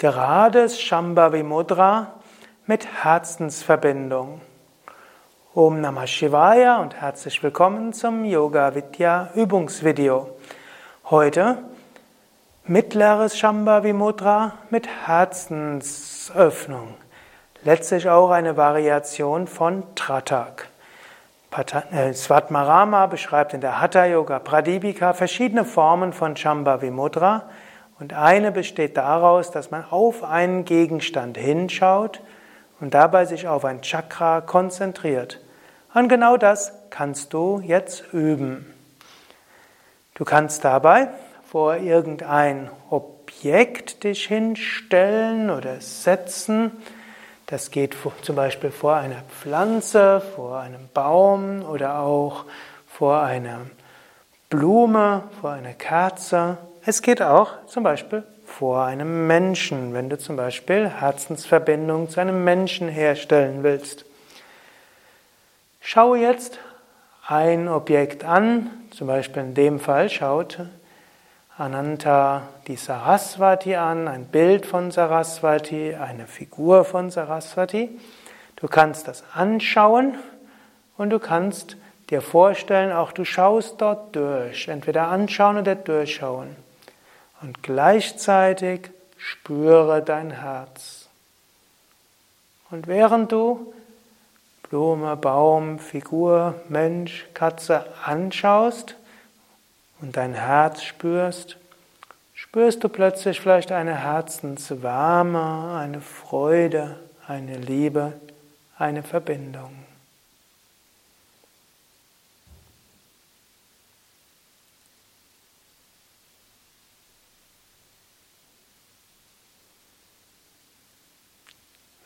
Gerades Shambhavi Mudra mit Herzensverbindung. Om Namah Shivaya und herzlich willkommen zum Yoga Vidya Übungsvideo. Heute mittleres Shambhavi Mudra mit Herzensöffnung. Letztlich auch eine Variation von Tratak. Äh, Svatmarama beschreibt in der Hatha Yoga Pradipika verschiedene Formen von Shambhavi Mudra und eine besteht daraus, dass man auf einen Gegenstand hinschaut und dabei sich auf ein Chakra konzentriert. Und genau das kannst du jetzt üben. Du kannst dabei vor irgendein Objekt dich hinstellen oder setzen. Das geht zum Beispiel vor einer Pflanze, vor einem Baum oder auch vor einer Blume, vor einer Kerze. Es geht auch zum Beispiel vor einem Menschen, wenn du zum Beispiel Herzensverbindung zu einem Menschen herstellen willst. Schaue jetzt ein Objekt an, zum Beispiel in dem Fall schaut Ananta die Saraswati an, ein Bild von Saraswati, eine Figur von Saraswati. Du kannst das anschauen und du kannst dir vorstellen, auch du schaust dort durch, entweder anschauen oder durchschauen. Und gleichzeitig spüre dein Herz. Und während du Blume, Baum, Figur, Mensch, Katze anschaust und dein Herz spürst, spürst du plötzlich vielleicht eine Herzenswärme, eine Freude, eine Liebe, eine Verbindung.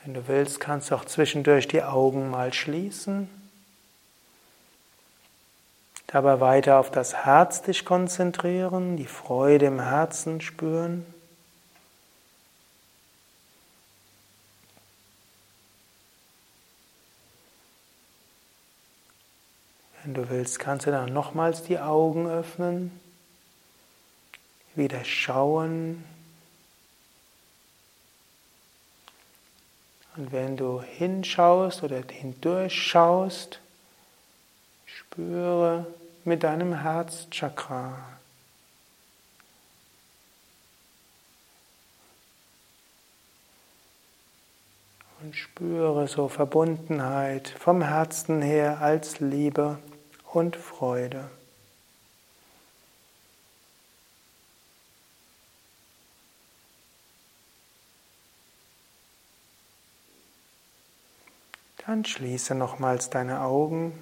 Wenn du willst, kannst du auch zwischendurch die Augen mal schließen. Dabei weiter auf das Herz dich konzentrieren, die Freude im Herzen spüren. Wenn du willst, kannst du dann nochmals die Augen öffnen, wieder schauen, Und wenn du hinschaust oder hindurchschaust, spüre mit deinem Herzchakra. Und spüre so Verbundenheit vom Herzen her als Liebe und Freude. Dann schließe nochmals deine Augen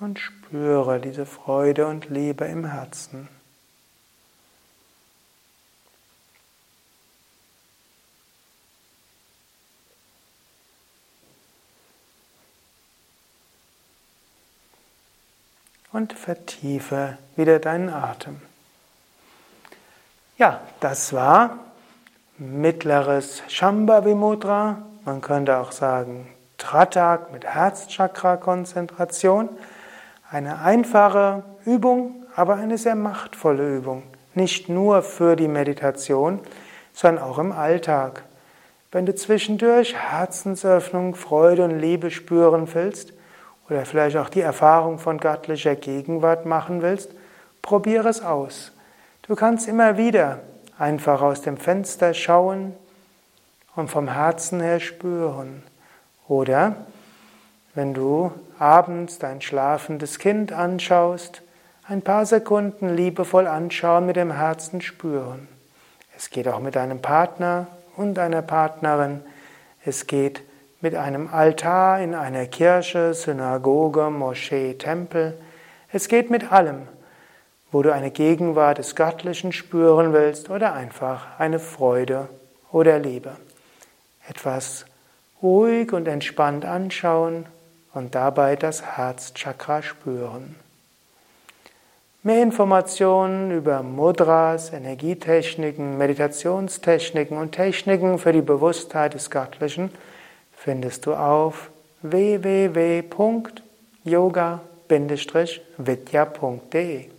und spüre diese Freude und Liebe im Herzen. Und vertiefe wieder deinen Atem. Ja, das war mittleres Shambhavi Mudra, man könnte auch sagen Tratak mit Herzchakra-Konzentration. Eine einfache Übung, aber eine sehr machtvolle Übung. Nicht nur für die Meditation, sondern auch im Alltag. Wenn du zwischendurch Herzensöffnung, Freude und Liebe spüren willst oder vielleicht auch die Erfahrung von göttlicher Gegenwart machen willst, probiere es aus. Du kannst immer wieder einfach aus dem Fenster schauen und vom Herzen her spüren. Oder wenn du abends dein schlafendes Kind anschaust, ein paar Sekunden liebevoll anschauen, mit dem Herzen spüren. Es geht auch mit einem Partner und einer Partnerin. Es geht mit einem Altar in einer Kirche, Synagoge, Moschee, Tempel. Es geht mit allem wo du eine Gegenwart des Göttlichen spüren willst oder einfach eine Freude oder Liebe. Etwas ruhig und entspannt anschauen und dabei das Herzchakra spüren. Mehr Informationen über Mudras, Energietechniken, Meditationstechniken und Techniken für die Bewusstheit des Göttlichen findest du auf www.yoga-vidya.de